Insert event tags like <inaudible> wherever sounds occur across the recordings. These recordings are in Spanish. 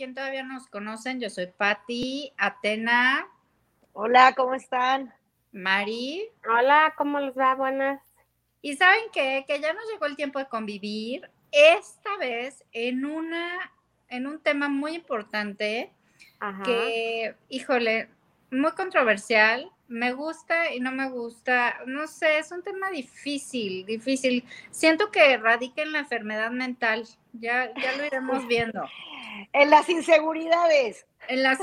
quien todavía nos conocen, yo soy Patti, Atena. Hola, ¿cómo están? Mari. Hola, ¿cómo les va? Buenas. Y saben qué? Que ya nos llegó el tiempo de convivir, esta vez en una, en un tema muy importante, que, híjole, muy controversial, me gusta y no me gusta, no sé, es un tema difícil, difícil. Siento que radica en la enfermedad mental, ya, ya lo iremos <laughs> viendo. En las inseguridades. En las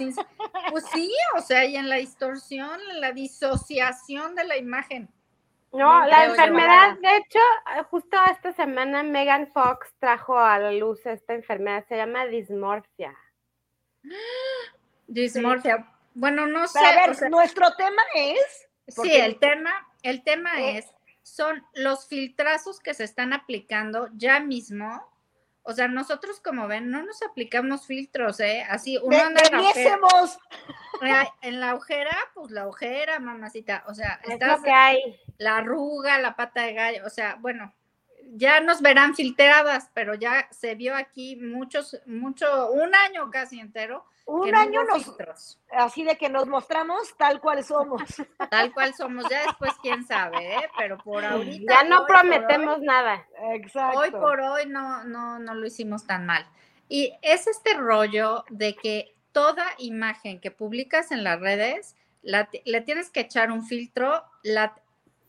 pues sí, o sea, y en la distorsión, en la disociación de la imagen. No, la enfermedad, de hecho, justo esta semana Megan Fox trajo a la luz esta enfermedad, se llama dismorfia. <gasps> Dismorfia. Bueno, no sé. a ver, nuestro tema es. Sí, el tema, el tema eh, es, son los filtrazos que se están aplicando ya mismo. O sea, nosotros como ven, no nos aplicamos filtros, ¿eh? Así, uno anda en la, en la ojera, pues la ojera, mamacita. O sea, es lo que hay. La arruga, la pata de gallo. O sea, bueno, ya nos verán filtradas, pero ya se vio aquí muchos, mucho, un año casi entero un año nos, así de que nos mostramos tal cual somos. <laughs> Tal cual somos, ya después quién sabe, ¿eh? pero por ahorita. Ya no prometemos nada. Exacto. Hoy por hoy no, no, no lo hicimos tan mal. Y es este rollo de que toda imagen que publicas en las redes, le tienes que echar un filtro. La,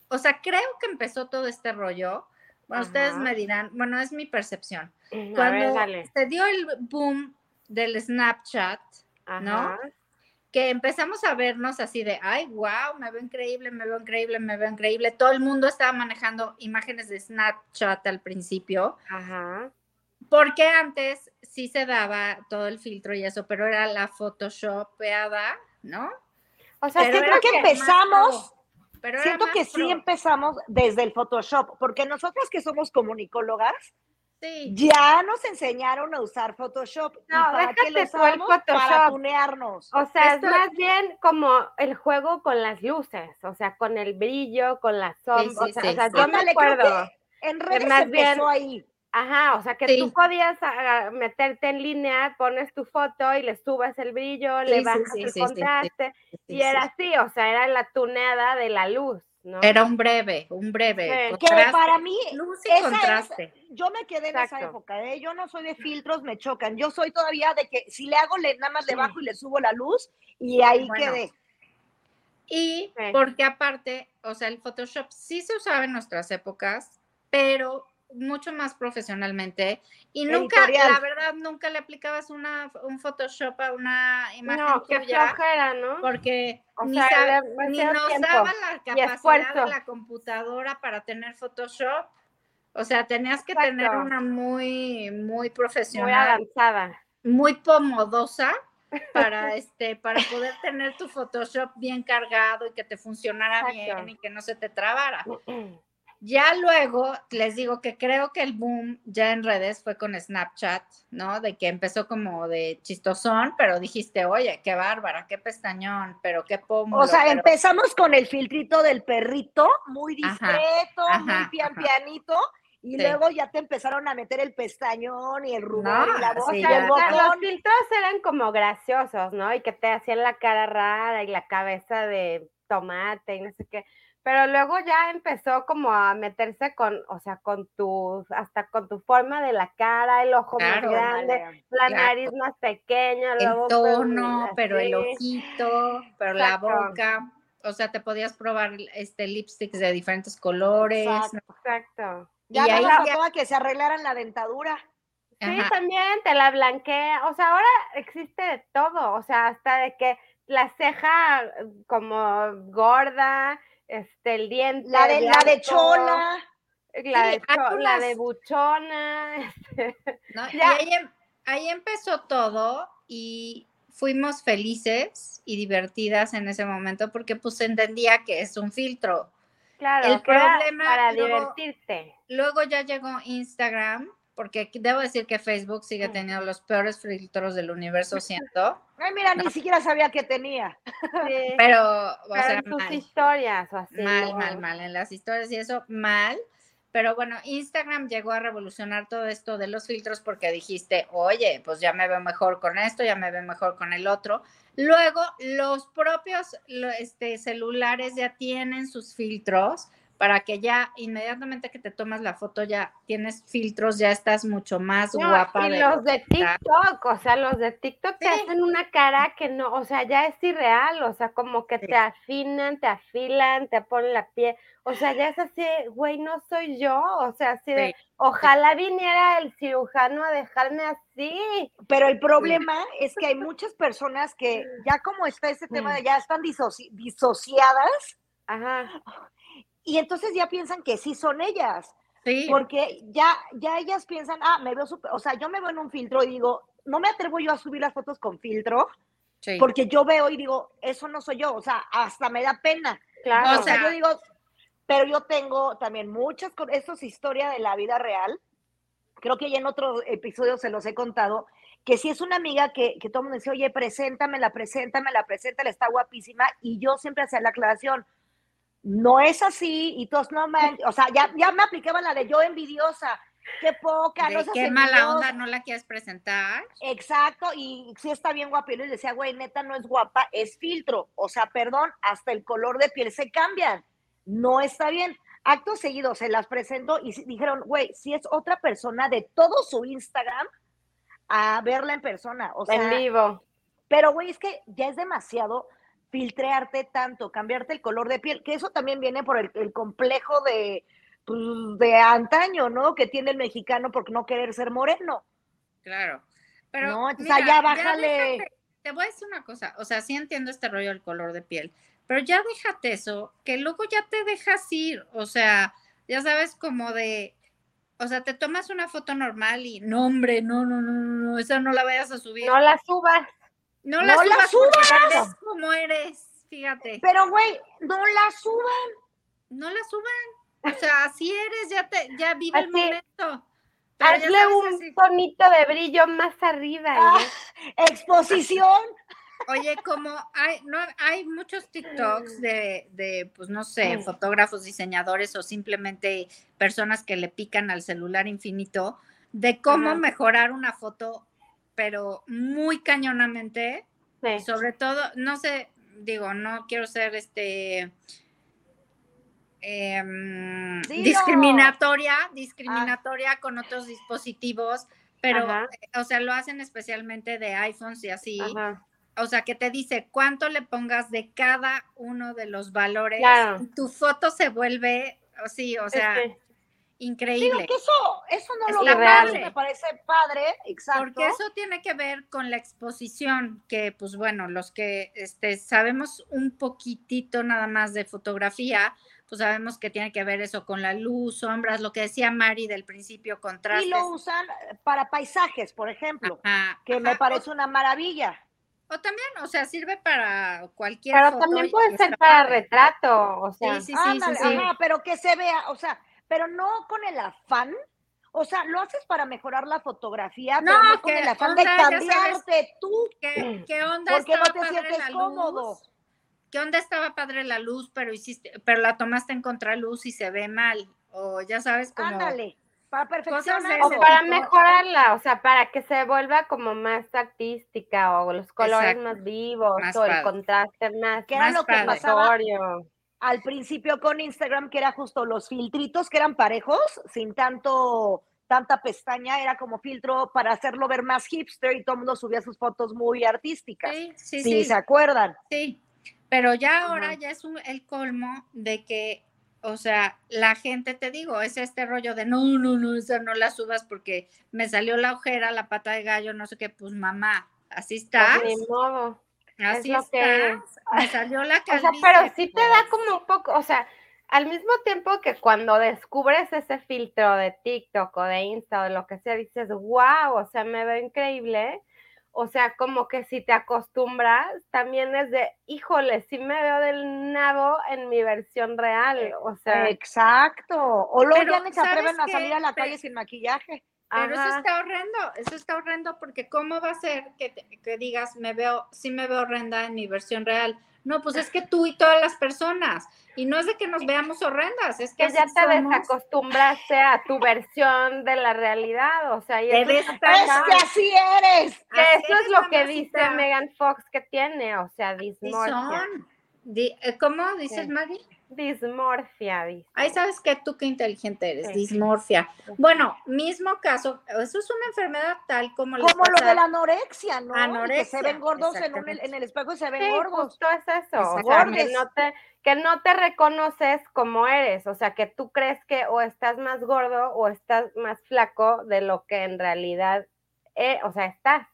o sea, creo que empezó todo este rollo. Bueno, ustedes me dirán, bueno, es mi percepción. Cuando se dio el boom del Snapchat, ¿no? Que empezamos a vernos así de, ay, wow, me veo increíble, me veo increíble, me veo increíble. Todo el mundo estaba manejando imágenes de Snapchat al principio. Ajá. Porque antes sí se daba todo el filtro y eso, pero era la photoshopeada, ¿no? O sea, siento que empezamos, siento que sí empezamos desde el Photoshop, porque nosotros que somos comunicólogas, ya nos enseñaron a usar Photoshop. No, para que lo Photoshop. Para tunearnos. O sea, es más bien como el juego con las luces, o sea, con el brillo, con las sombras. o sea, yo me acuerdo. En redes más bien, ahí. Ajá, o sea que tú podías ah, meterte en línea, pones tu foto y le subes el brillo, le bajas el contraste, y era así, o sea, era la tuneada de la luz. Era un breve, un breve. que para mí, luz y contraste. yo me quedé en esa época, ¿eh? yo no soy de filtros, me chocan. Yo soy todavía de que si le hago, le, nada más le bajo y le subo la luz y ahí quedé. Y porque aparte, o sea, el Photoshop sí se usaba en nuestras épocas, pero mucho más profesionalmente y nunca, la verdad, nunca le aplicabas una, un Photoshop a una imagen no, tuya. ¿no? Porque ni, nos daba la capacidad de la computadora para tener Photoshop. O sea, tenías que tener una muy, muy profesional. Muy avanzada. Muy pomodosa <laughs> para este, para poder tener tu Photoshop bien cargado y que te funcionara bien y que no se te trabara. <clears throat> Ya luego les digo que creo que el boom ya en redes fue con Snapchat, ¿no? De que empezó como de chistosón, pero dijiste, oye, qué bárbara, qué pestañón, pero qué pómulo. O sea, empezamos con el filtrito del perrito, muy discreto, muy pian pianito, y luego ya te empezaron a meter el pestañón y el rubor y la voz y el botón. Los filtros eran como graciosos, ¿no? Y que te hacían la cara rara y la cabeza de tomate y no sé qué pero luego ya empezó como a meterse con, o sea, con tu, hasta con tu forma de la cara, el ojo más grande, la nariz más pequeña, el tono, pero el ojito, pero la boca, o sea, te podías probar este lipsticks de diferentes colores. Exacto. Ya y ahí ya... que se arreglaran la dentadura. Sí, también te la blanquea, o sea, ahora existe de todo, o sea, hasta de que la ceja como gorda, este, el diente. La de, la de chola. La, de, la de buchona. <laughs> Este, y ahí, em, ahí empezó todo y fuimos felices y divertidas en ese momento porque pues entendía que es un filtro. Claro, el problema para divertirte. Luego ya llegó Instagram porque debo decir que Facebook sigue teniendo los peores filtros del universo, siento. Ay, mira, ni siquiera sabía que tenía. <laughs> Pero, o sea, en tus historias o así. Mal, mal, mal. En las historias y eso, mal. Pero bueno, Instagram llegó a revolucionar todo esto de los filtros porque dijiste, oye, pues ya me veo mejor con esto, ya me veo mejor con el otro. Luego, los propios este, celulares ya tienen sus filtros para que ya inmediatamente que te tomas la foto ya tienes filtros, ya estás mucho más guapa. Y los de TikTok, o sea, los de TikTok te hacen una cara que no, o sea, ya es irreal, o sea, como que te afinan, te afilan, te ponen la piel, o sea, ya es así, güey, no soy yo, o sea, así de, ojalá viniera el cirujano a dejarme así. Pero el problema es que hay muchas personas que <laughs> ya como está ese tema de ya están disociadas. Ajá y entonces ya piensan que sí son ellas. Sí. Porque ya, ya ellas piensan, ah, me veo súper, o sea, yo me veo en un filtro y digo, no me atrevo yo a subir las fotos con filtro, porque yo veo y digo, eso no soy yo, o sea, hasta me da pena. Claro. O sea, yo digo, pero yo tengo también muchas, esto es historia de la vida real, creo que ya en otro episodio se los he contado, que si es una amiga que, que todo el mundo dice, oye, preséntamela, preséntamela, preséntala, está guapísima, y yo siempre hacía la aclaración, no es así y todos no me, o sea, ya, ya me aplicaban la de yo envidiosa, qué poca, no qué mala onda, no la quieres presentar. Exacto, y sí está bien guapa, y les decía, güey, neta no es guapa, es filtro, o sea, perdón, hasta el color de piel se cambian, no está bien. Acto seguido se las presento y dijeron, güey, si es otra persona de todo su Instagram a verla en persona, o sea. En vivo. Pero, güey, es que ya es demasiado filtrearte tanto, cambiarte el color de piel, que eso también viene por el, complejo de, pues, de antaño, ¿no? Que tiene el mexicano por no querer ser moreno. Claro. Pero, no, entonces allá bájale. te voy a decir una cosa, o sea, sí entiendo este rollo del color de piel, pero ya déjate eso, que luego ya te dejas ir, o sea, ya sabes, como de, o sea, te tomas una foto normal y no, hombre, no, no, no, no, esa no la vayas a subir. No la subas. No la, subas, como eres, fíjate. Pero, güey, no la suban. No la suban. O sea, así eres, ya te, ya vive el momento. Hazle un tonito de brillo más arriba. Ah, exposición. Oye, como hay, no, hay muchos TikToks de, de, pues no sé, fotógrafos, diseñadores o simplemente personas que le pican al celular infinito de cómo mejorar una foto pero muy cañonamente. Sobre todo, no sé, digo, no quiero ser este em, discriminatoria, discriminatoria con otros dispositivos, pero, o sea, lo hacen especialmente de iPhones y así. O sea, que te dice cuánto le pongas de cada uno de los valores. tu foto se vuelve, sí, o sea, increíble. que eso, eso no lo real. me parece padre, exacto. Porque eso tiene que ver con la exposición, que pues bueno, los que este, sabemos un poquitito nada más de fotografía, pues sabemos que tiene que ver eso con la luz, sombras, lo que decía Mari del principio, contrastes. Y lo usan para paisajes, por ejemplo, que me parece una maravilla. O también, o sea, sirve para cualquier Pero también puede ser para retrato, o sea. Sí, sí, sí, sí, pero que se vea, o sea, pero no con el afán. O sea, lo haces para mejorar la fotografía, no, pero no con el afán de cambiarte tú. ¿Qué, onda porque no te sientes cómodo? ¿Qué onda estaba padre la luz, pero hiciste, pero la tomaste en contraluz y se ve mal? O ya sabes cómo. Ándale para perfeccionar o para mejorarla, o sea, para que se vuelva como más artística o los colores más vivos o el contraste más, que era lo que pasaba al principio con Instagram, que era justo los filtritos que eran parejos, sin tanto tanta pestaña, era como filtro para hacerlo ver más hipster y todo el mundo subía sus fotos muy artísticas. Sí, sí, sí. ¿Se acuerdan? Sí, pero ya ahora ya es el colmo de que, o sea, la gente, te digo, es este rollo de no, no, no, esa no la subas porque me salió la ojera, la pata de gallo, no sé qué, pues mamá, así está. Pues modo. Así es lo que me salió la <laughs> O sea, pero sí te da como un poco, o sea, al mismo tiempo que cuando descubres ese filtro de TikTok o de Insta o de lo que sea, dices, wow, o sea, me veo increíble. O sea, como que si te acostumbras, también es de, híjole, sí me veo del nabo en mi versión real. O sea. Exacto. O luego ya ni se atreven a salir a la calle sin maquillaje. Pero eso está horrendo, eso está horrendo porque ¿cómo va a ser que, que, digas, me veo, sí me veo horrenda en mi versión real? No, pues es que tú y todas las personas. Y no es de que nos veamos horrendas, es que, ya te desacostumbraste a tu versión de la realidad, o sea, y es que así eres. eso es lo que dice Megan Fox que tiene, o sea, dismorfia. Eh, ¿Cómo dices, Maggie? Dismorfia, dice. Ay, sabes que tú qué inteligente eres, dismorfia. Bueno, mismo caso, eso es una enfermedad tal como Como lo de la anorexia, ¿no? Anorexia, que se ven gordos en, en, el espejo y se ven gordos. Justo es eso, o sea, que no, te, que no te reconoces como eres, o sea, que tú crees que o estás más gordo o estás más flaco de lo que en realidad, eh, o sea, estás.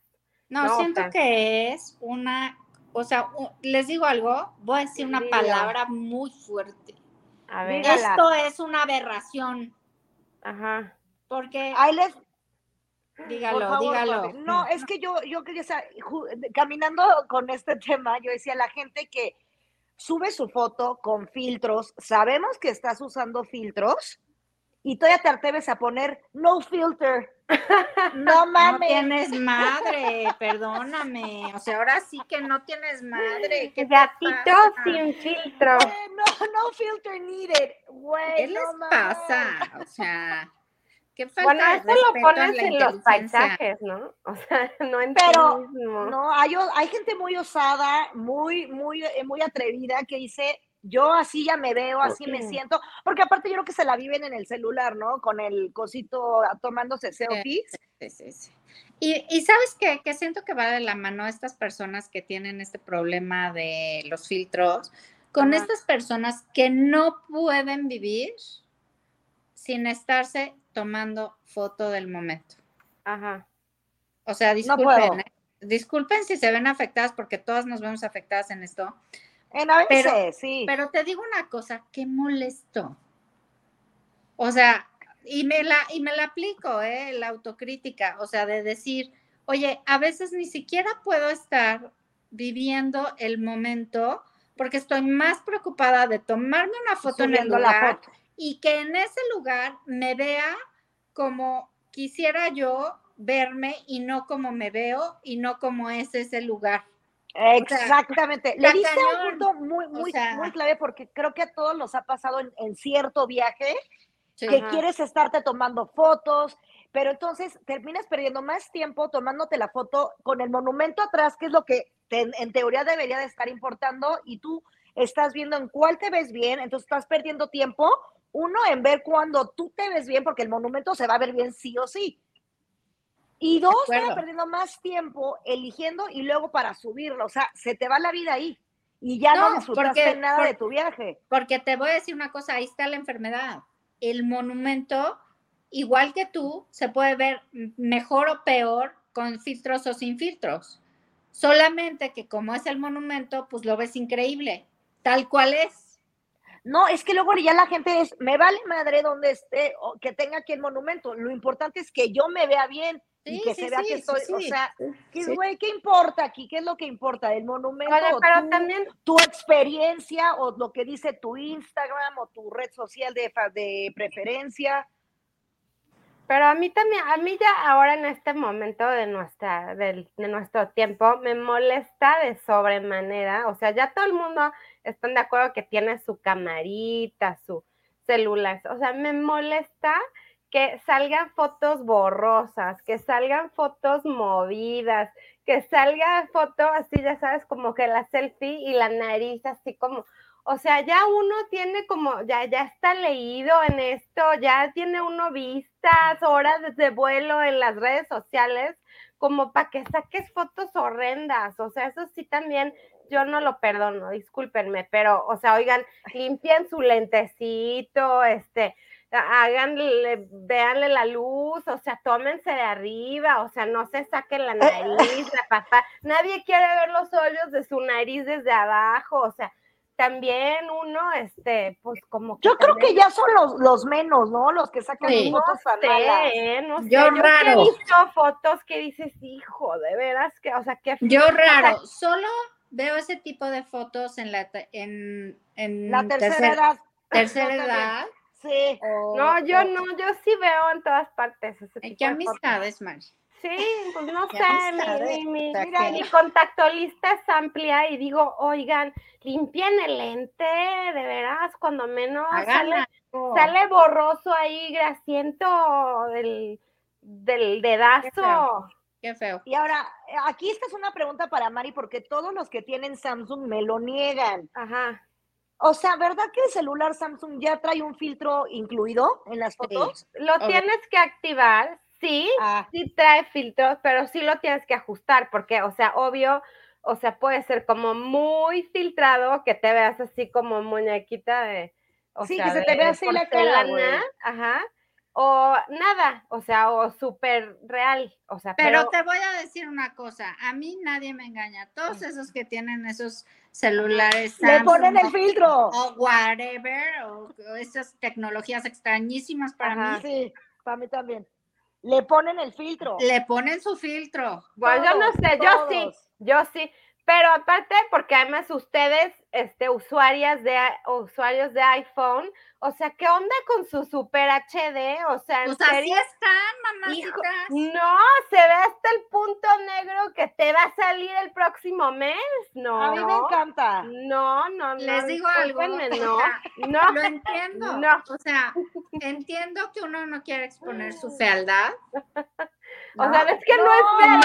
No, siento que es una o sea, les digo algo, voy a decir una palabra muy fuerte. A ver, Esto es una aberración. Ajá. Porque. Ahí les. Dígalo, dígalo. No, es que yo, yo quería saber, caminando con este tema, yo decía, la gente que sube su foto con filtros, sabemos que estás usando filtros y todavía te atreves a poner no filter. <laughs> No mames. No tienes madre, perdóname. O sea, ahora sí que no tienes madre. ¿Qué Gatito sin filtro. no, no filter needed. Güey, ¿Qué les pasa? O sea, qué falta Bueno, esto lo pones en, los paisajes, ¿no? O sea, <laughs> no en Pero, no, hay, hay gente muy osada, muy, muy, eh, muy atrevida que dice, yo así ya me veo, así me siento, porque aparte yo creo que se la viven en el celular, ¿no? Con el cosito tomándose selfies. Sí, sí, sí. Y, y, sabes qué? que siento que va de la mano a estas personas que tienen este problema de los filtros, con estas personas que no pueden vivir sin estarse tomando foto del momento. Ajá. O sea, disculpen, ¿eh? disculpen si se ven afectadas porque todas nos vemos afectadas en esto, en a veces, pero, sí. Pero te digo una cosa, qué molesto. O sea, y me la, y me la aplico, ¿eh? La autocrítica, o sea, de decir, oye, a veces ni siquiera puedo estar viviendo el momento porque estoy más preocupada de tomarme una foto en el lugar y que en ese lugar me vea como quisiera yo verme y no como me veo y no como es ese lugar. Exactamente. Le diste un punto muy, muy, muy clave porque creo que a todos nos ha pasado en, cierto viaje que quieres estarte tomando fotos, pero entonces terminas perdiendo más tiempo tomándote la foto con el monumento atrás, que es lo que en teoría debería de estar importando, y tú estás viendo en cuál te ves bien, entonces estás perdiendo tiempo, uno, en ver cuando tú te ves bien, porque el monumento se va a ver bien sí o sí. Y dos, estás perdiendo más tiempo eligiendo y luego para subirlo. O sea, se te va la vida ahí y ya no, disfrutaste nada de tu viaje. Porque te voy a decir una cosa, ahí está la enfermedad. El monumento, igual que tú, se puede ver mejor o peor con filtros o sin filtros. Solamente que como es el monumento, pues lo ves increíble, tal cual es. No, es que luego ya la gente es, me vale madre donde esté, o que tenga aquí el monumento. Lo importante es que yo me vea bien y que se vea que estoy, o sea, ¿qué, güey, ¿qué importa aquí? ¿Qué es lo que importa? ¿El monumento? pero también tu experiencia o lo que dice tu Instagram o tu red social de, de preferencia. Pero a mí también, a mí ya ahora en este momento de nuestra, de, de nuestro tiempo, me molesta de sobremanera, o sea, ya todo el mundo está de acuerdo que tiene su camarita, su celular, o sea, me molesta que salgan fotos borrosas, que salgan fotos movidas, que salga foto así, ya sabes, como que la selfie y la nariz así como, o sea, ya uno tiene como, ya, ya está leído en esto, ya tiene uno vistas, horas de vuelo en las redes sociales, como para que saques fotos horrendas, o sea, eso sí también yo no lo perdono, discúlpenme, pero, o sea, oigan, limpian su lentecito, este, háganle, véanle la luz, o sea, tómense de arriba, o sea, no se saquen la eh, nariz, la papá. Nadie quiere ver los hoyos de su nariz desde abajo, o sea, también uno, este, pues como que. Yo creo que ya son los, los menos, ¿no? Los que sacan fotos no sé, no sé. Yo, raro. he visto fotos que dices, hijo, de veras que, o sea, que. Yo raro, solo veo ese tipo de fotos en la, en, en la tercera edad. Tercera edad Sí. no, yo no, yo sí veo en todas partes. Ese ¿En qué amistades, Mari? Sí, pues no <laughs> sé, mi, mi, contacto lista es amplia y digo, oigan, limpien el lente, de veras, cuando menos sale, sale, borroso ahí, grasiento del, del dedazo. Qué feo. Y ahora, aquí esta es una pregunta para Mari, porque todos los que tienen Samsung me lo niegan. Ajá. O sea, ¿verdad que el celular Samsung ya trae un filtro incluido en las fotos? Lo tienes que activar, sí, ah. sí trae filtros, pero sí lo tienes que ajustar, porque, o sea, obvio, o sea, puede ser como muy filtrado, que te veas así como muñequita de. O sí, que se te vea así la cara. Ajá. O nada, o sea, o súper real, o sea. Pero, te voy a decir una cosa, a mí nadie me engaña. Todos esos que tienen esos celulares. Le ponen el filtro. O whatever, o, esas tecnologías extrañísimas para mí. Sí, para mí también. Le ponen el filtro. Le ponen su filtro. Bueno, yo no sé, yo sí, yo sí. Pero aparte, porque además ustedes, este, usuarias de, usuarios de iPhone, o sea, ¿qué onda con su Super HD? O sea, ¿en pues así están, mamacitas. no, se ve hasta el punto negro que te va a salir el próximo mes. No. A mí me encanta. No, no, no. Les digo algo. No, no. Lo entiendo. No. O sea, entiendo que uno no quiere exponer su <laughs> fealdad. O sea, es que no, es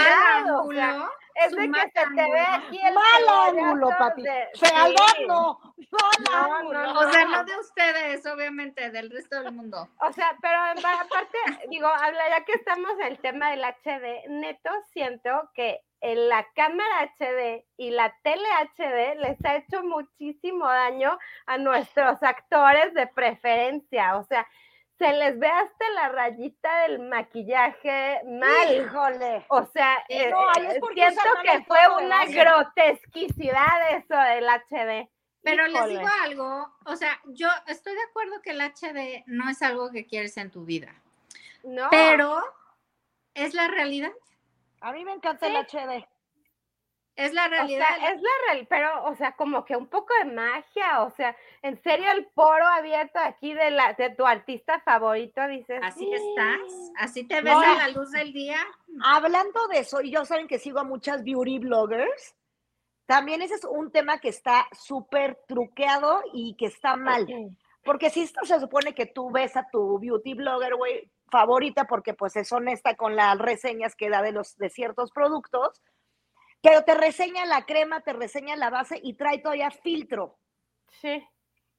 verdad. Es de que se te ve aquí el mal ángulo, papi. Fealdad no. O sea, no de ustedes, obviamente, del resto del mundo. O sea, pero aparte, <laughs> digo, habla ya que estamos en el tema del HD, neto siento que en la cámara HD y la tele HD les ha hecho muchísimo daño a nuestros actores de preferencia. O sea, se les ve hasta la rayita del maquillaje mal. Híjole. O sea, eh, siento que fue una grotesquicidad eso del HD. Pero les digo algo, o sea, yo estoy de acuerdo que el HD no es algo que quieres en tu vida. No. Pero es la realidad. A mí me encanta el HD. Es la realidad. O sea, es la real, pero, o sea, como que un poco de magia, o sea, en serio el poro abierto aquí de, la, de tu artista favorito, dices. Así estás, así te ves a la luz del día. Hablando de eso, y yo saben que sigo a muchas beauty bloggers, también ese es un tema que está súper truqueado y que está mal. Porque si esto se supone que tú ves a tu beauty blogger, güey, favorita, porque pues es honesta con las reseñas que da de los de ciertos productos, pero te reseña la crema, te reseña la base y trae todavía filtro. Sí.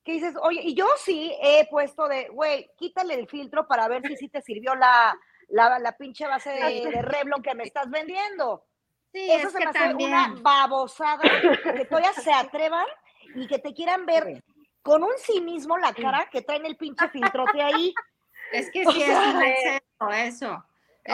Que dices, oye, y yo sí he puesto de, güey, quítale el filtro para ver si sí te sirvió la, la, pinche base de, de, Revlon que me estás vendiendo. Sí, Eso se me hace una babosada que todavía se <laughs> atrevan y que te quieran ver con un sí mismo la cara que traen el pinche filtrote ahí. Es que sí es un eso.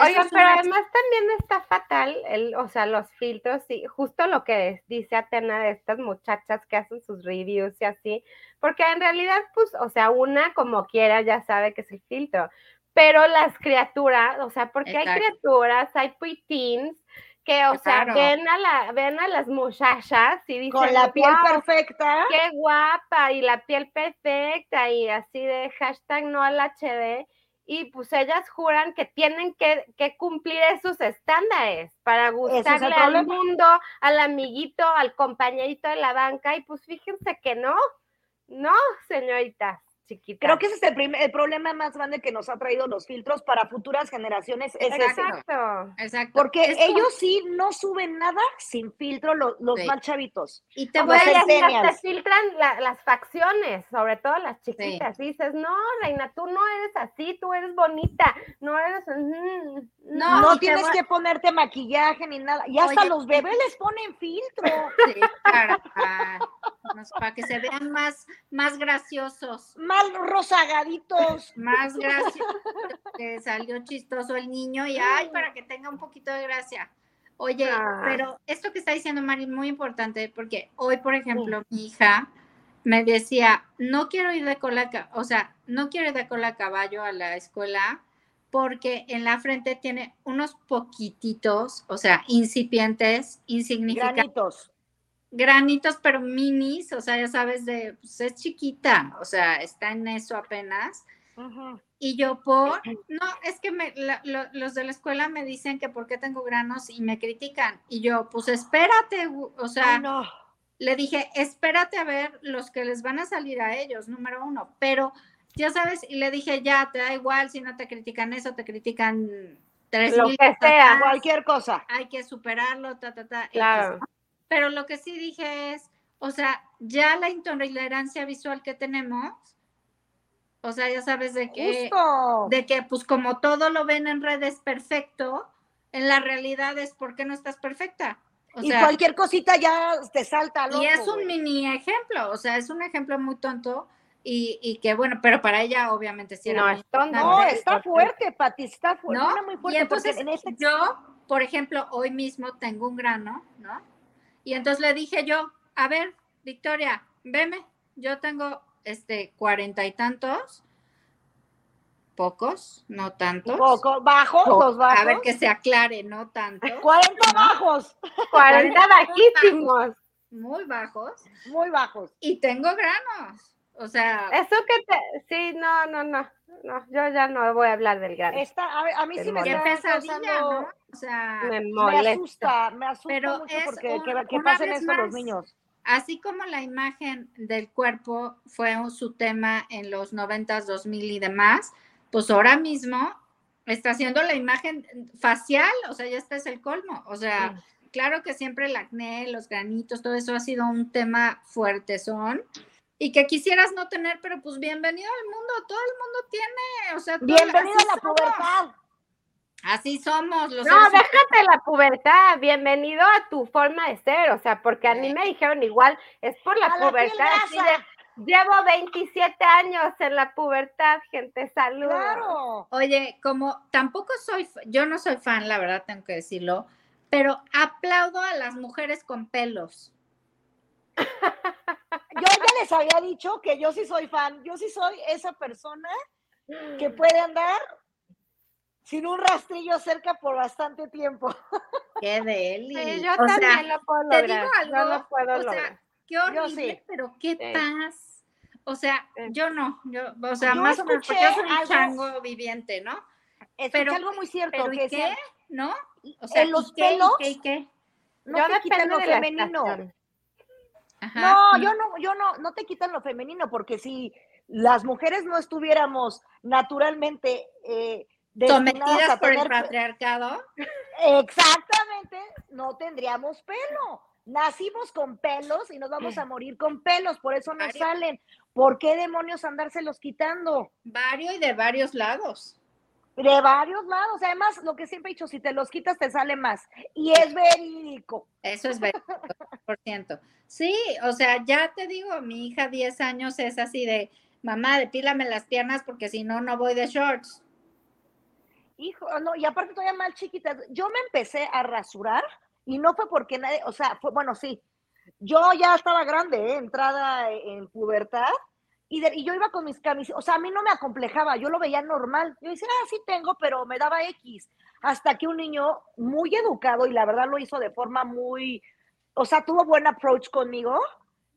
Oigan, pero además también está fatal, el, o sea, los filtros, y justo lo que dice Atena de estas muchachas que hacen sus reviews y así, porque en realidad, pues, o sea, una como quiera ya sabe que es el filtro, pero las criaturas, o sea, porque hay criaturas, hay preteens, que, o sea, ven a, la, ven a las muchachas y dicen, con la piel perfecta, qué guapa, y la piel perfecta, y así de hashtag no al HD, y pues ellas juran que tienen que, cumplir esos estándares para gustarle al mundo, al amiguito, al compañerito de la banca, y pues fíjense que no, no, señoritas. Creo que ese es el, el, problema más grande que nos ha traído los filtros para futuras generaciones. Es exacto, exacto. Porque ellos sí no suben nada sin filtro, los, los más chavitos. Y te voy a decir, te filtran las facciones, sobre todo las chiquitas. dices, no, Reina, tú no eres así, tú eres bonita, no eres... no, no tienes que ponerte maquillaje ni nada. Y hasta los bebés les ponen filtro. Sí, para, para, que se vean más, más graciosos. Más rosagaditos. <laughs> Más gracia. que salió chistoso el niño y ay, para que tenga un poquito de gracia. Oye, ah. pero esto que está diciendo Mari es muy importante porque hoy, por ejemplo, mi hija me decía, no quiero ir de cola, o sea, no quiero ir de cola a caballo a la escuela porque en la frente tiene unos poquititos, o sea, incipientes, insignificantes granitos, pero minis, o sea, ya sabes, de, pues es chiquita, o sea, está en eso apenas. Y yo por, <clears throat> no, es que me, los de la escuela me dicen que por qué tengo granos y me critican. Y yo, pues espérate, o sea, no. le dije, espérate a ver los que les van a salir a ellos, número uno. Pero, ya sabes, y le dije, ya, te da igual si no te critican eso, te critican tres Lo que sea, cualquier cosa. Hay que superarlo, ta, ta, ta. Claro. Pero lo que sí dije es, o sea, ya la intolerancia visual que tenemos, o sea, ya sabes de que, de que pues como todo lo ven en redes perfecto, en la realidad es porque no estás perfecta. y cualquier cosita ya te salta Y es un mini ejemplo, o sea, es un ejemplo muy tonto y, y que bueno, pero para ella obviamente sí era No, tonto. no está fuerte, Pati, está fuerte, ¿No? muy fuerte. Y entonces en este... yo, por ejemplo, hoy mismo tengo un grano, ¿no? Y entonces le dije yo, a ver, Victoria, veme, yo tengo este cuarenta y tantos, pocos, no tantos. Poco, bajos, los bajos. A ver que se aclare, no tanto. Cuarenta bajos. <laughs> Cuarenta bajísimos. Muy bajos. Muy bajos. Y tengo granos. O sea. Eso que te. Sí, no, no, no. No, yo ya no voy a hablar del grano. Está, a, mí sí me está pesadilla, ¿no? O sea, me, me asusta, me asusta Pero mucho porque que, pasen esto los niños. Así como la imagen del cuerpo fue su tema en los 90s, 2000 y demás, pues ahora mismo está haciendo la imagen facial, o sea, ya este es el colmo. O sea, claro que siempre el acné, los granitos, todo eso ha sido un tema fuerte son y que quisieras no tener, pero pues bienvenido al mundo, todo el mundo tiene, o sea, bienvenido a la pubertad. Así somos los No, déjate la pubertad, bienvenido a tu forma de ser, o sea, porque a mí me dijeron igual, es por la pubertad. llevo 27 años en la pubertad, gente, saludos. Claro. Oye, como tampoco soy, yo no soy fan, la verdad, tengo que decirlo, pero aplaudo a las mujeres con pelos. yo ya les había dicho que yo sí soy fan, yo sí soy esa persona que puede andar sin un rastrillo cerca por bastante tiempo. <laughs> Qué deli. Sí, yo también lo puedo lograr. Te digo algo, lo puedo o sea, qué horrible, pero qué paz. O sea, yo no, yo, o sea, más o menos, porque yo soy un chango viviente, ¿no? pero algo muy cierto. ¿pero que qué? ¿No? O sea, en los pelos, ¿y qué, no yo te quitan lo femenino. no, yo no, yo no, no te quitan lo femenino, porque si las mujeres no estuviéramos naturalmente eh, sometidas por el patriarcado. Exactamente, no tendríamos pelo. Nacimos con pelos y nos vamos a morir con pelos, por eso nos salen. ¿Por qué demonios andárselos quitando? Varios y de varios lados. De varios lados. Además, lo que siempre he dicho, si te los quitas te sale más. Y es verídico. Eso es verídico, por ciento. Sí, o sea, ya te digo, mi hija 10 años es así de, mamá, depílame las piernas porque si no, no voy de shorts. Hijo, no, y aparte todavía más chiquita, yo me empecé a rasurar y no fue porque nadie, o sea, fue, bueno, sí, yo ya estaba grande, ¿eh? entrada en pubertad, y, y, yo iba con mis camisas, o sea, a mí no me acomplejaba, yo lo veía normal, yo decía, ah, sí tengo, pero me daba X, hasta que un niño muy educado, y la verdad lo hizo de forma muy, o sea, tuvo buen approach conmigo,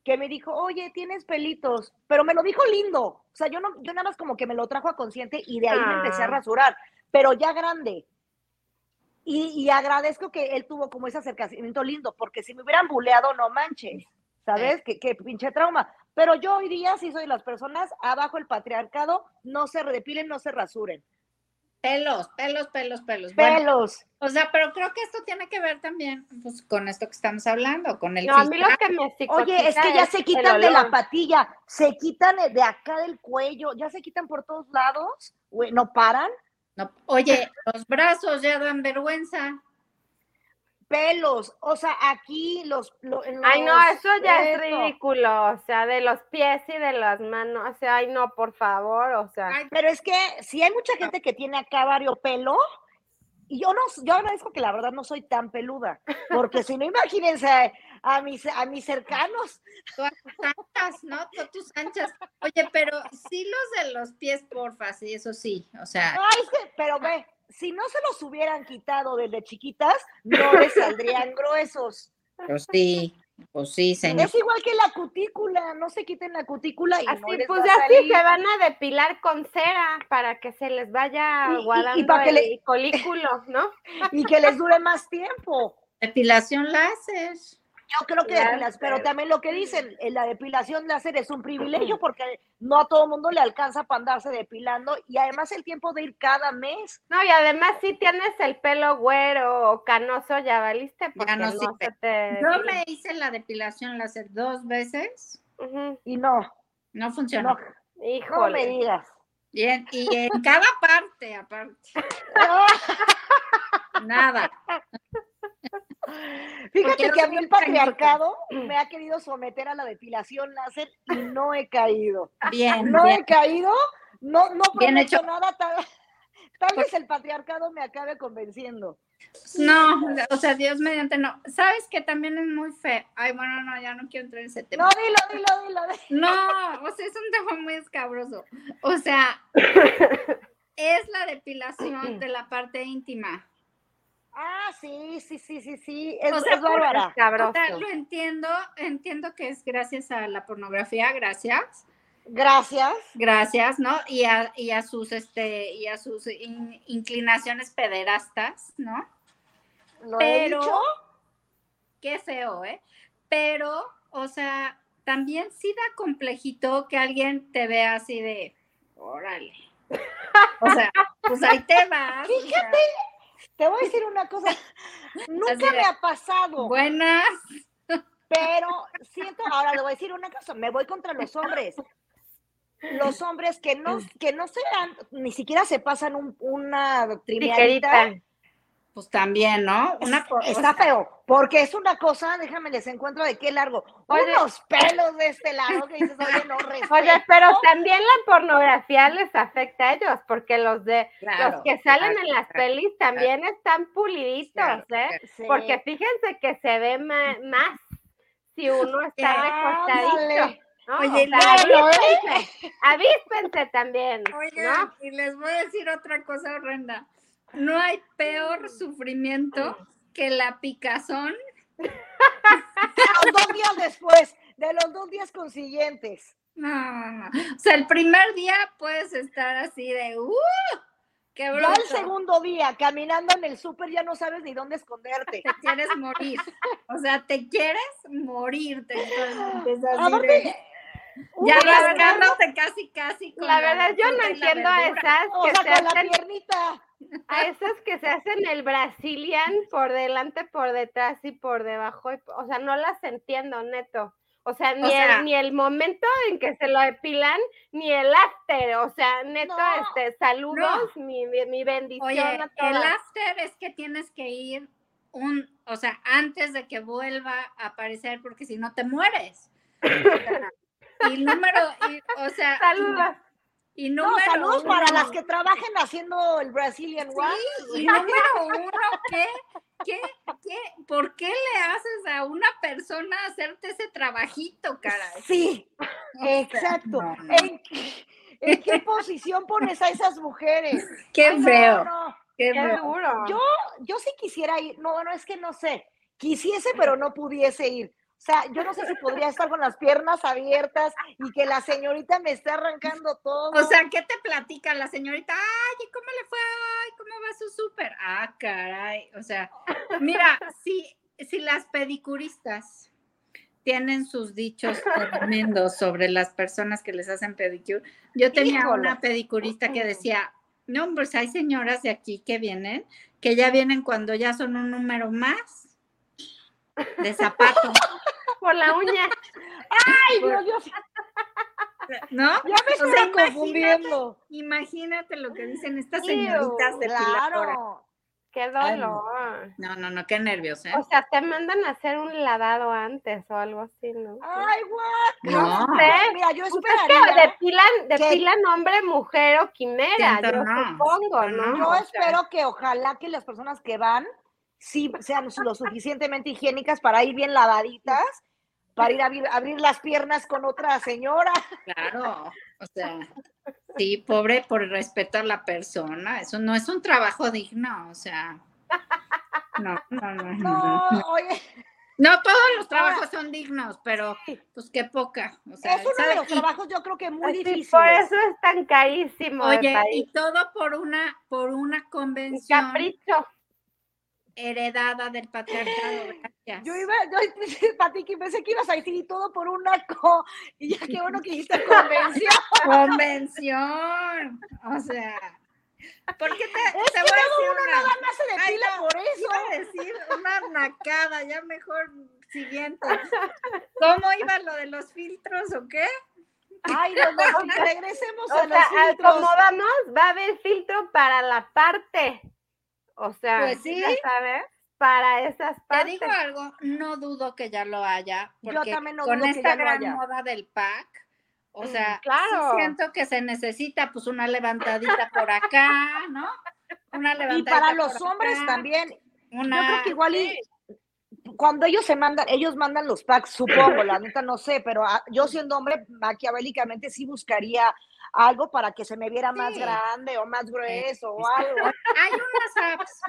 que me dijo, oye, tienes pelitos, pero me lo dijo lindo, o sea, yo, no, yo nada más como que me lo trajo a consciente y de ahí me empecé a ah. rasurar, pero ya grande. Y, agradezco que él tuvo como ese acercamiento lindo, porque si me hubieran buleado, no manches, ¿sabes? Qué, qué pinche trauma. Pero yo hoy día sí soy las personas, abajo el patriarcado, no se redepilen, no se rasuren. Pelos, pelos, pelos, pelos. Pelos. o sea, pero creo que esto tiene que ver también pues, con esto que estamos hablando, con el. No, a mí lo que me Oye, es que ya se quitan de la patilla, se quitan de acá del cuello, ya se quitan por todos lados, no paran oye, los brazos ya dan vergüenza. Pelos, o sea, aquí los, Ay, no, eso ya es ridículo, o sea, de los pies y de las manos, o sea, ay, no, por favor, o sea. pero es que si hay mucha gente que tiene acá varios pelo, y yo no, yo agradezco que la verdad no soy tan peluda, porque si no, imagínense a mis, a mis cercanos. Tus anchas, ¿no? Tus anchas. Oye, pero sí los de los pies, porfa, sí, eso sí, o sea. Ay, pero ve, si no se los hubieran quitado desde chiquitas, no les saldrían <laughs> gruesos. Pero sí, Pues sí, señor. Es igual que la cutícula, no se quiten la cutícula y así, no les pues va a así salir. se van a depilar con cera para que se les vaya Y- y- y guardando para que el le- colículo, ¿no? <laughs> y que les dure más tiempo. Depilación láser. Yo creo que depilación, pero también lo que dicen, eh, la depilación láser es un privilegio <clears throat> porque no a todo mundo le alcanza para andarse depilando y además el tiempo de ir cada mes. No, y además si tienes el pelo güero o canoso, ya valiste, porque no no, se te... Yo me hice la depilación láser dos veces. Y no, No funcionó. no, no me Híjole. digas. Y, en, y en cada parte, aparte. <laughs> Nada. <laughs> Fíjate no que a mí el patriarcado me ha querido someter a la depilación láser y no he caído. Bien, No bien. he caído, no, no Bien hecho. nada, tal, tal vez el patriarcado me acabe convenciendo. No, o sea, Dios mediante no. ¿Sabes que también es muy feo? Ay, bueno, no, ya no quiero entrar en ese tema. No, dilo, dilo, dilo. dilo. No, o sea, es un tema muy escabroso. O sea, <laughs> es la depilación de la parte íntima. Ah, sí, sí, sí, sí, sí, es, O sea, es bárbara. <laughs> Sea, lo entiendo, entiendo que es gracias a la pornografía, gracias. Gracias. Gracias, ¿no? Y a, y a sus este y a sus in- inclinaciones pederastas, ¿no? Lo Pero- he dicho. Qué feo, ¿eh? Pero, o sea, también sí da complejito que alguien te vea así de, órale. <laughs> O sea, pues ahí te vas. o sea, Fíjate, te voy a decir una cosa. <laughs> Nunca me ha pasado, buenas. pero siento, ahora le voy a decir una cosa, me voy contra los hombres. Los hombres que no, que no se dan, ni siquiera se pasan un- una Tijerita. Pues también, ¿no? Una está feo, porque es una cosa, déjame les encuentro de qué largo, Oye. unos pelos de este lado que dices, oye, no <laughs> respeto. Oye, pero también la pornografía les afecta a ellos, porque los de Claro, los que salen claro, en las claro, pelis también están puliditos, claro, ¿eh? Sí. Porque fíjense que se ve ma- más si uno está recostadito. ¿no? Oye, O sea, bueno, avíspense, avíspense también, Oigan, ¿no? y les voy a decir otra cosa horrenda. No hay peor sufrimiento que la picazón. los dos días después, de los dos días consiguientes. No, no, no. O sea, el primer día puedes estar así de, ¡uh! ¡Qué Ya bruto! el segundo día, caminando en el súper, ya no sabes ni dónde esconderte. Te quieres morir. O sea, te quieres morir. Te, así de- ya la rascándote casi, casi. con La verdad, yo no la entiendo a esas o que sea, se con la hacen piernita. A esas que se hacen el Brazilian por delante, por detrás y por debajo, o sea, no las entiendo, neto. O sea, ni, sea- el, ni el momento en que se lo depilan, ni el after, o sea, neto, No, este, saludos, mi, mi, mi bendición Oye, a el after es que tienes que ir un, o sea, antes de que vuelva a aparecer, porque si no te mueres. <laughs> Y número, y, o sea, Saludos. Y No, saludos uno, para las que trabajen haciendo el Brazilian Wax. y número uno, ¿qué, qué, qué, por qué le haces a una persona hacerte ese trabajito, caray? Sí, exacto. no, no. ¿En, qué- en qué posición pones a esas mujeres? Qué Ay, feo, no. qué Qué feo. duro. Yo, yo sí quisiera ir, no, no, es que no sé, quisiese, pero no pudiese ir. O sea, yo no sé si podría estar con las piernas abiertas y que la señorita me esté arrancando todo. O sea, ¿qué te platica la señorita? Ay, ¿y ¿cómo le fue? Ay, ¿cómo va su súper? Ah, caray. O sea, mira, <laughs> si, si las pedicuristas tienen sus dichos tremendos sobre las personas que les hacen pedicure, yo tenía Híjole. una pedicurista que decía, no, pues hay señoras de aquí que vienen, que ya vienen cuando ya son un número más de zapato, <laughs> Por la uña. Ay, Dios, Dios, ¿no? ya me O estoy sea, confundiendo. Imagínate lo que dicen estas señoritas de Claro. Qué Ay, no. dolor. No, no, no, qué nervios, ¿eh? O sea, te mandan a hacer un lavado antes o algo así, ¿no? Ay, guau. No. Mira, yo Pues es que esperaría. depilan, depilan hombre, mujer o quimera, Siento yo no, supongo, ¿no? no. Yo O sea, espero que ojalá que las personas que van sí sean lo suficientemente higiénicas para ir bien lavaditas, para ir a abrir, abrir las piernas con otra señora. Claro, o sea, sí, pobre por respeto a la persona, eso no es un trabajo digno, o sea, no, no, no, no, No, no. oye, No todos los trabajos son dignos, pero pues qué poca. O sea, es uno de los trabajos yo creo que muy difícil. Por eso es tan carísimo. Oye, y todo por una, por una convención. capricho. Heredada del patriarcado, gracias. Yo iba, yo, <laughs> Pati, pensé que ibas a decir todo por una co, y ya qué bueno que dijiste convención. <laughs> convención. O sea, ¿Por qué te, es te voy a decir uno nada más se depila por eso. Iba a decir una nacada, ya mejor siguiente. ¿Cómo iba lo de los filtros o qué? Ay, no, no, <laughs> regresemos a los filtros. Como vamos, va a haber filtro para la parte. O sea, pues sí. ¿sabes? Para esas partes. Te digo algo, no dudo que ya lo haya. Yo también no dudo con esta gran moda del pack, o sea, claro. siento que se necesita pues una levantadita por acá, ¿no? Una levantadita. Y para los hombres también. Yo creo que igual y cuando ellos se mandan, ellos mandan los packs, supongo, la neta no sé, pero ah, yo siendo hombre, maquiavélicamente sí buscaría algo para que se me viera más grande o más grueso o algo. Hay unas apps,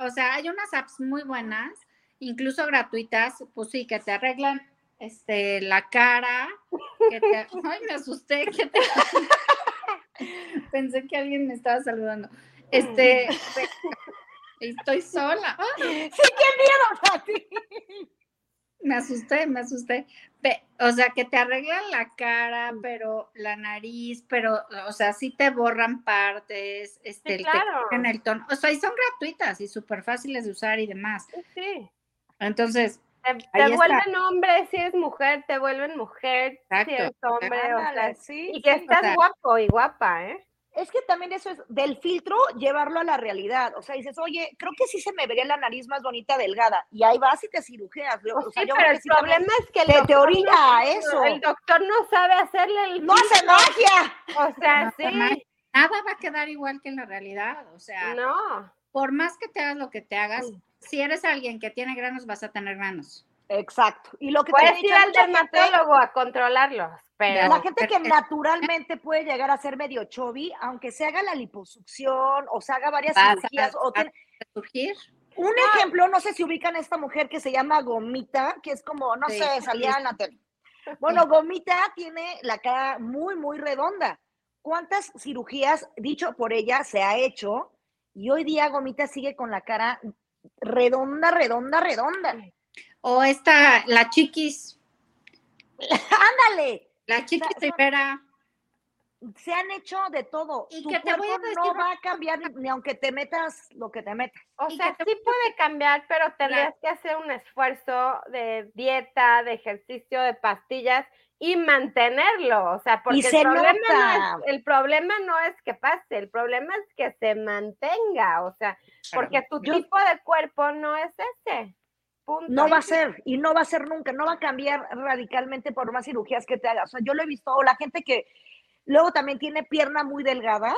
o sea, hay unas apps muy buenas, incluso gratuitas, pues sí, que te arreglan este, la cara, que te, <laughs> ay, me asusté, que te, <laughs> pensé que alguien me estaba saludando. Este, <laughs> estoy sola. Sí, qué miedo, Pati. Me asusté, me asusté. O sea, que te arreglan la cara, pero la nariz, pero, o sea, sí te borran partes, este, claro. en el tono. O sea, y son gratuitas y súper fáciles de usar y demás. Sí. Entonces, te, vuelven hombre si eres mujer, te vuelven mujer si eres hombre, o sea, sí, y que estás guapo y guapa, ¿eh? Es que también eso es del filtro llevarlo a la realidad. O sea, dices, oye, creo que sí se me vería la nariz más bonita delgada. Y ahí vas y te cirujeas. O sea, sí, pero el problema es que el teoría eso. El doctor no sabe hacerle el. ¡No hace magia! O sea, sí. Nada va a quedar igual que en la realidad. O sea, no. Por más que te hagas lo que te hagas, si eres alguien que tiene granos, vas a tener granos. Exacto. Y lo que Puedes ir al dermatólogo a controlarlos. Pero... La gente que naturalmente puede llegar a ser medio chubby, aunque se haga la liposucción o se haga varias cirugías. O surgir. Un ejemplo, no sé si ubican a esta mujer que se llama Gomita, que es como, no sé, salía en la tele. <laughs> Bueno, Gomita tiene la cara muy, muy redonda. ¿Cuántas cirugías, dicho por ella, se ha hecho? Y hoy día Gomita sigue con la cara redonda, redonda, redonda. O esta, la chiquis. <laughs> Ándale. La chiquis Rivera. Se han hecho de todo. Y que te voy a decir, no va a cambiar ni aunque te metas lo que te metas. O sea, sí puede cambiar, pero tendrías que hacer un esfuerzo de dieta, de ejercicio, de pastillas y mantenerlo, o sea, porque el, problema no es, el problema no es que pase, el problema es que se mantenga, o sea, porque tu tipo de cuerpo no es ese. No va a ser, y no va a ser nunca, no va a cambiar radicalmente por más cirugías que te hagas. O sea, yo lo he visto, o la gente que luego también tiene pierna muy delgada,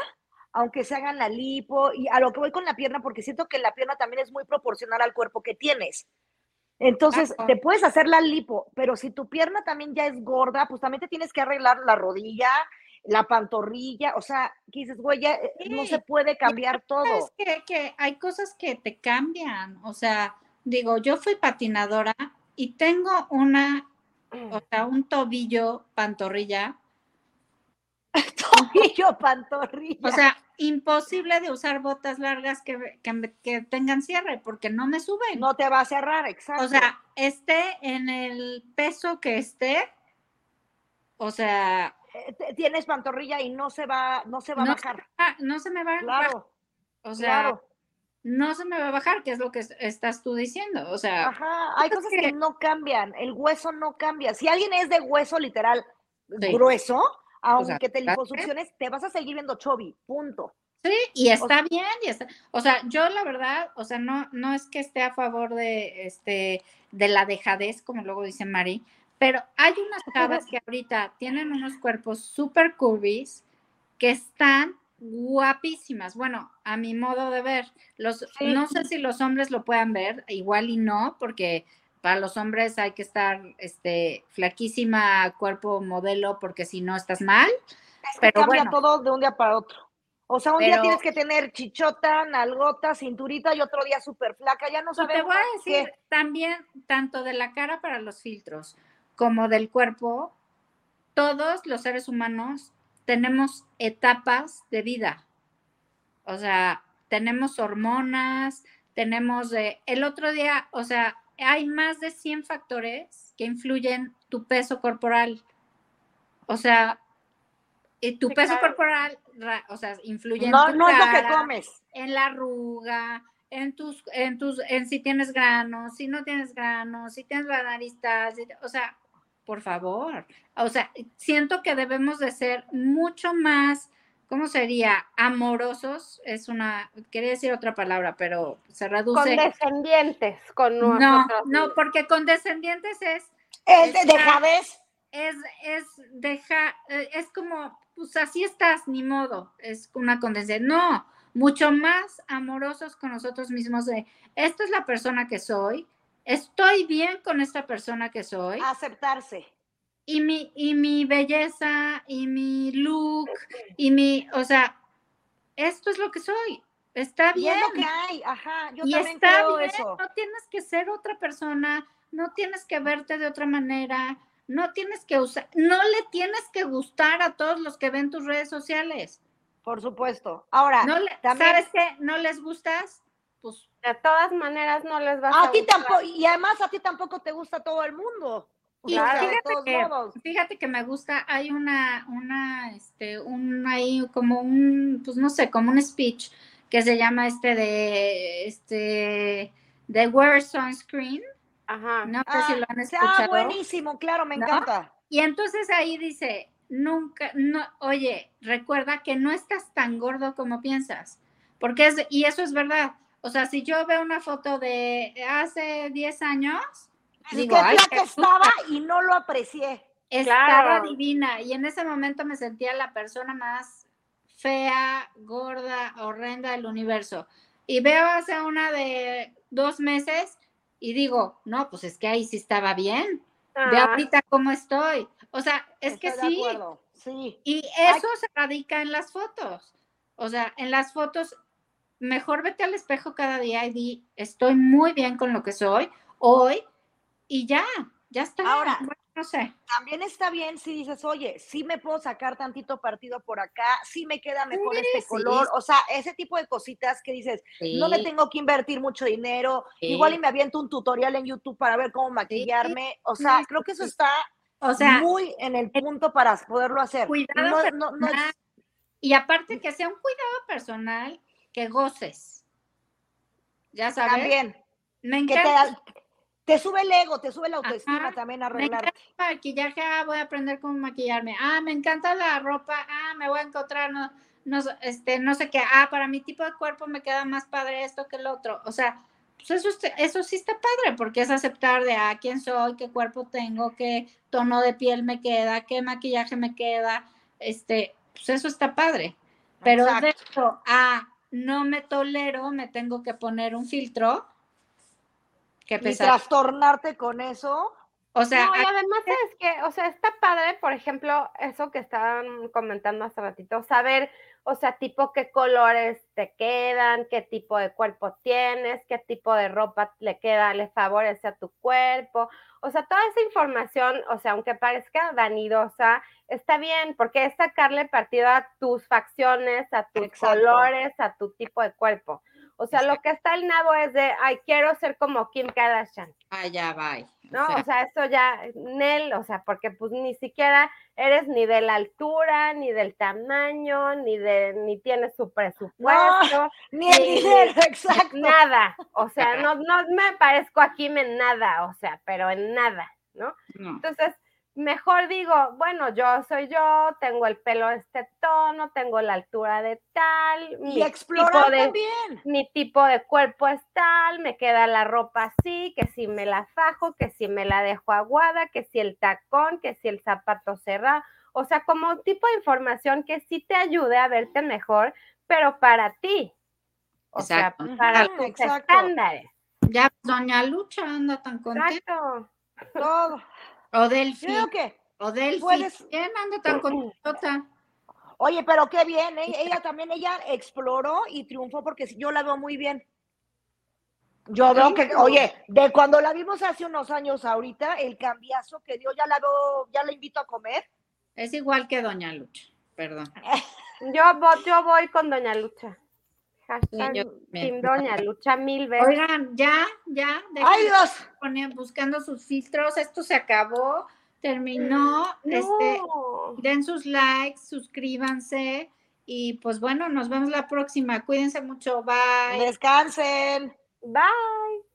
aunque se hagan la lipo, y a lo que voy con la pierna, porque siento que la pierna también es muy proporcional al cuerpo que tienes. Entonces, te puedes hacer la lipo, pero si tu pierna también ya es gorda, pues también te tienes que arreglar la rodilla, la pantorrilla, o sea, que dices, güey, ya eh, no se puede cambiar todo. Es que, que hay cosas que te cambian, o sea, digo, yo fui patinadora y tengo una, o sea, un tobillo, pantorrilla. <laughs> tobillo, pantorrilla. O sea, imposible de usar botas largas que, que, tengan cierre porque no me suben. No te va a cerrar, exacto. O sea, esté en el peso que esté, o sea... Eh, tienes pantorrilla y no se va, no se va a bajar. no se me va a bajar. O sea, no se me va a bajar, que es lo que estás tú diciendo. O sea, hay cosas que... no cambian, el hueso no cambia. Si alguien es de hueso literal grueso, aunque te liposucciones, te vas a seguir viendo chovi, punto. Sí, y está bien, y está, o sea, yo la verdad, o sea, no, no es que esté a favor de este, de la dejadez, como luego dice Mari, pero hay unas chavas que ahorita tienen unos cuerpos súper curvis que están guapísimas. Bueno, a mi modo de ver, los, no sé si los hombres lo puedan ver, igual y no, porque para los hombres hay que estar este, flaquísima, cuerpo modelo, porque si no estás mal. pero cambia todo de un día para otro. O sea, un día tienes que tener chichota, nalgota, cinturita y otro día súper flaca, ya no sabemos. Te voy a decir también, tanto de la cara para los filtros como del cuerpo, todos los seres humanos tenemos etapas de vida. O sea, tenemos hormonas, tenemos, el otro día, o sea, hay más de 100 factores que influyen tu peso corporal. O sea, y tu peso corporal, o sea, influye en tu no cara, que comes. en la arruga, en tus, en tus, en si tienes granos, si no tienes granos, si tienes la nariz, o sea, por favor. O sea, siento que debemos de ser mucho más, ¿cómo sería? Amorosos, es una, quería decir otra palabra, pero se reduce. Condescendientes con nosotros. No, no, porque condescendientes es... Es de dejadez. Es, es, deja, eh, es como, pues así estás, ni modo, es una condescendencia. No, mucho más amorosos con nosotros mismos de, esta es la persona que soy, estoy bien con esta persona que soy. Aceptarse. Y mi, y mi belleza, y mi look, y mi, o sea, esto es lo que soy. Está bien. Y es lo que hay, ajá. Yo también está creo bien. eso. No tienes que ser otra persona, no tienes que verte de otra manera, no tienes que usar, no le tienes que gustar a todos los que ven tus redes sociales. Por supuesto. Ahora, ¿sabes qué? ¿No les gustas? Pues de todas maneras no les va a, a ti tampoco y además a ti tampoco te gusta todo el mundo. Y fíjate, que, fíjate que me gusta, hay una, una, este, un ahí como un, pues no sé, como un speech que se llama este de, este, de Wear Sunscreen. Ajá. No sé si lo han ah, escuchado. Ah, buenísimo, claro, me encanta. Y entonces ahí dice, nunca, no, oye, recuerda que no estás tan gordo como piensas, porque es, y eso es verdad, o sea, si yo veo una foto de hace 10 años, digo, qué que estaba y no lo aprecié. Estaba divina y en ese momento me sentía la persona más fea, gorda, horrenda del universo. Y veo hace una de dos meses y digo, no, pues es que ahí sí estaba bien. Ve ah. ahorita cómo estoy. O sea, es que sí. sí. Y eso se radica en las fotos. O sea, en las fotos mejor vete al espejo cada día y di, estoy muy bien con lo que soy hoy y ya, ya está. Ahora, no sé. También está bien si dices, oye, sí me puedo sacar tantito partido por acá, sí me queda mejor este color, o sea, ese tipo de cositas que dices, no le tengo que invertir mucho dinero, igual y me aviento un tutorial en YouTube para ver cómo maquillarme, o sea, creo que eso está o sea, muy en el punto para poderlo hacer. Y aparte que sea un cuidado personal que goces. Ya sabes. También. Me encanta. te, sube el ego, te sube la autoestima también arreglarte. Me encanta el maquillaje, ah, voy a aprender cómo maquillarme. Ah, me encanta la ropa, ah, me voy a encontrar, no, no, este, no sé qué, ah, para mi tipo de cuerpo me queda más padre esto que el otro. O sea, pues eso, eso sí está padre, porque es aceptar de, ah, quién soy, qué cuerpo tengo, qué tono de piel me queda, qué maquillaje me queda, este, pues eso está padre. Pero de eso a no me tolero, me tengo que poner un filtro. Que pesar. Y trastornarte con eso. O sea, no, y además es que, o sea, está padre, por ejemplo, eso que estaban comentando hace ratito, saber, o sea, tipo qué colores te quedan, qué tipo de cuerpo tienes, qué tipo de ropa le queda, le favorece a tu cuerpo. O sea, toda esa información, o sea, aunque parezca vanidosa, está bien, porque es sacarle partido a tus facciones, a tus colores, a tu tipo de cuerpo. O sea, lo que está el nabo es de, ay, quiero ser como Kim Kardashian. Ah, ya, bye. ¿No? O sea, eso ya, Nel, o sea, porque pues ni siquiera eres ni de la altura, ni del tamaño, ni de, ni tienes su presupuesto. ni el dinero, exacto. Nada. O sea, <laughs> no, no me parezco a Kim en nada, o sea, pero en nada, ¿no? no. Entonces, mejor digo, bueno, yo soy yo, tengo el pelo de este tono, tengo la altura de tal, y explorar también. Mi tipo de cuerpo es tal, me queda la ropa así, que si me la fajo, que si me la dejo aguada, que si el tacón, que si el zapato cerrado, o sea, como un tipo de información que sí te ayude a verte mejor, pero para ti. O sea, para tus estándares. Ya, doña Lucha anda tan contenta. Exacto. Todo. O Delphi. Creo que o Delphi. ¿Quién anda tan contenta? Oye, pero qué bien, ¿eh? ella también, ella exploró y triunfó porque yo la veo muy bien. Yo veo que, oye, de cuando la vimos hace unos años ahorita, el cambiazo que dio, ya la veo, ya la invito a comer. Es igual que Doña Lucha, perdón. <laughs> yo, yo voy con Doña Lucha. Sin Doña Lucha mil veces. Oigan, ya, ya. ¡Ay, Dios! buscando sus filtros, esto se acabó, terminó. Este, den sus likes, suscríbanse. Y pues bueno, nos vemos la próxima. Cuídense mucho. Bye. Descansen. Bye.